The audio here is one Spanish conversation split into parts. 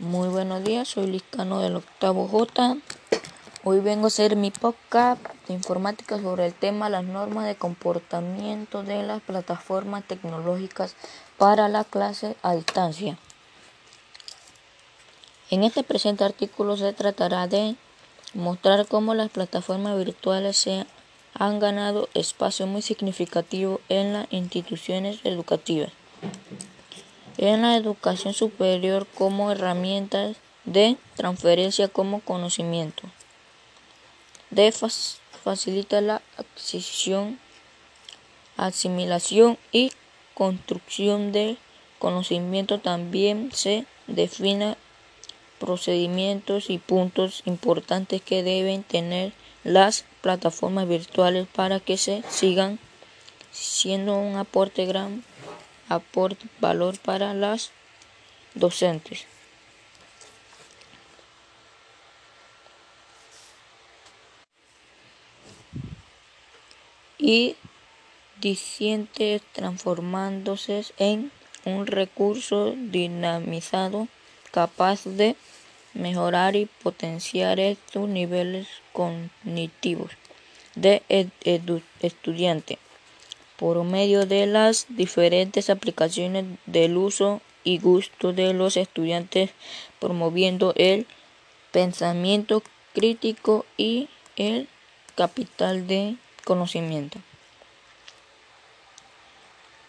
Muy buenos días, soy Liscano del octavo J. Hoy vengo a hacer mi podcast de informática sobre el tema las normas de comportamiento de las plataformas tecnológicas para la clase a distancia. En este presente artículo se tratará de mostrar cómo las plataformas virtuales se han ganado espacio muy significativo en las instituciones educativas en la educación superior como herramientas de transferencia como conocimiento. De facilita la adquisición, asimilación y construcción de conocimiento. También se definen procedimientos y puntos importantes que deben tener las plataformas virtuales para que se sigan siendo un aporte gran aporte valor para las docentes. Y dicientes transformándose en un recurso dinamizado capaz de mejorar y potenciar estos niveles cognitivos de estudiante por medio de las diferentes aplicaciones del uso y gusto de los estudiantes, promoviendo el pensamiento crítico y el capital de conocimiento.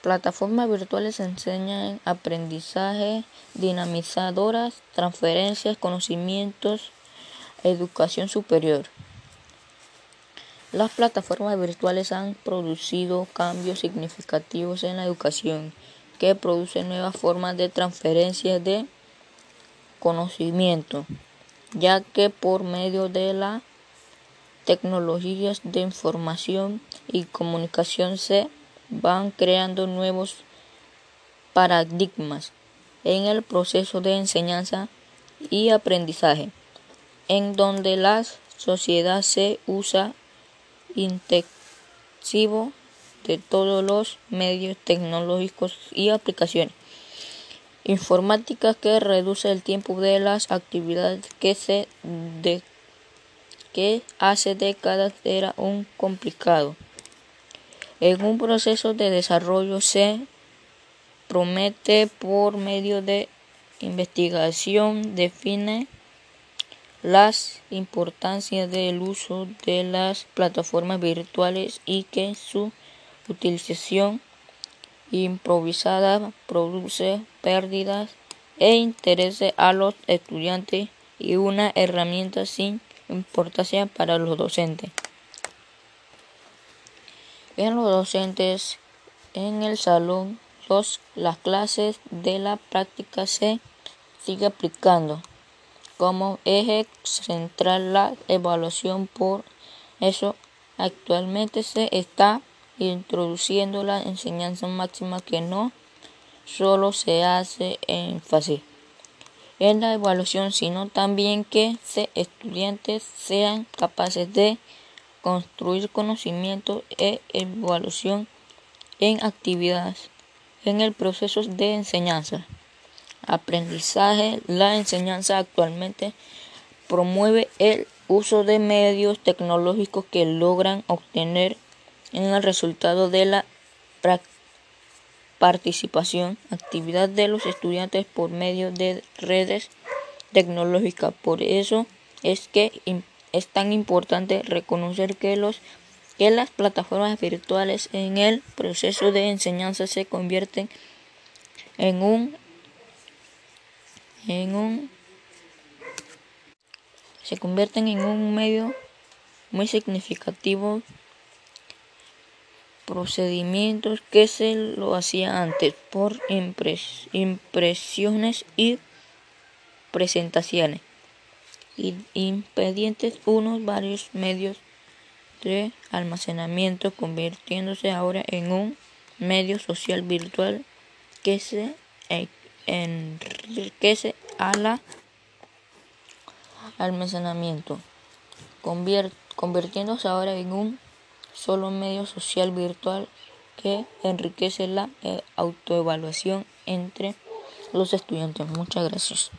Plataformas virtuales enseñan aprendizaje, dinamizadoras, transferencias, conocimientos, educación superior. Las plataformas virtuales han producido cambios significativos en la educación que producen nuevas formas de transferencia de conocimiento, ya que por medio de las tecnologías de información y comunicación se van creando nuevos paradigmas en el proceso de enseñanza y aprendizaje, en donde la sociedad se usa intensivo de todos los medios tecnológicos y aplicaciones informáticas que reduce el tiempo de las actividades que se de, que hace décadas era un complicado. En un proceso de desarrollo se promete por medio de investigación define las importancias del uso de las plataformas virtuales y que su utilización improvisada produce pérdidas e intereses a los estudiantes y una herramienta sin importancia para los docentes. En los docentes en el salón los, las clases de la práctica se sigue aplicando como eje central la evaluación. Por eso, actualmente se está introduciendo la enseñanza máxima que no solo se hace en la evaluación, sino también que los estudiantes sean capaces de construir conocimiento e evaluación en actividades en el proceso de enseñanza aprendizaje, la enseñanza actualmente promueve el uso de medios tecnológicos que logran obtener en el resultado de la participación, actividad de los estudiantes por medio de redes tecnológicas. Por eso es que es tan importante reconocer que los que las plataformas virtuales en el proceso de enseñanza se convierten en un en un se convierten en un medio muy significativo procedimientos que se lo hacía antes por impresiones y presentaciones y impedientes unos varios medios de almacenamiento convirtiéndose ahora en un medio social virtual que se enriquece a la almacenamiento, convirtiéndose ahora en un solo medio social virtual que enriquece la eh, autoevaluación entre los estudiantes. Muchas gracias.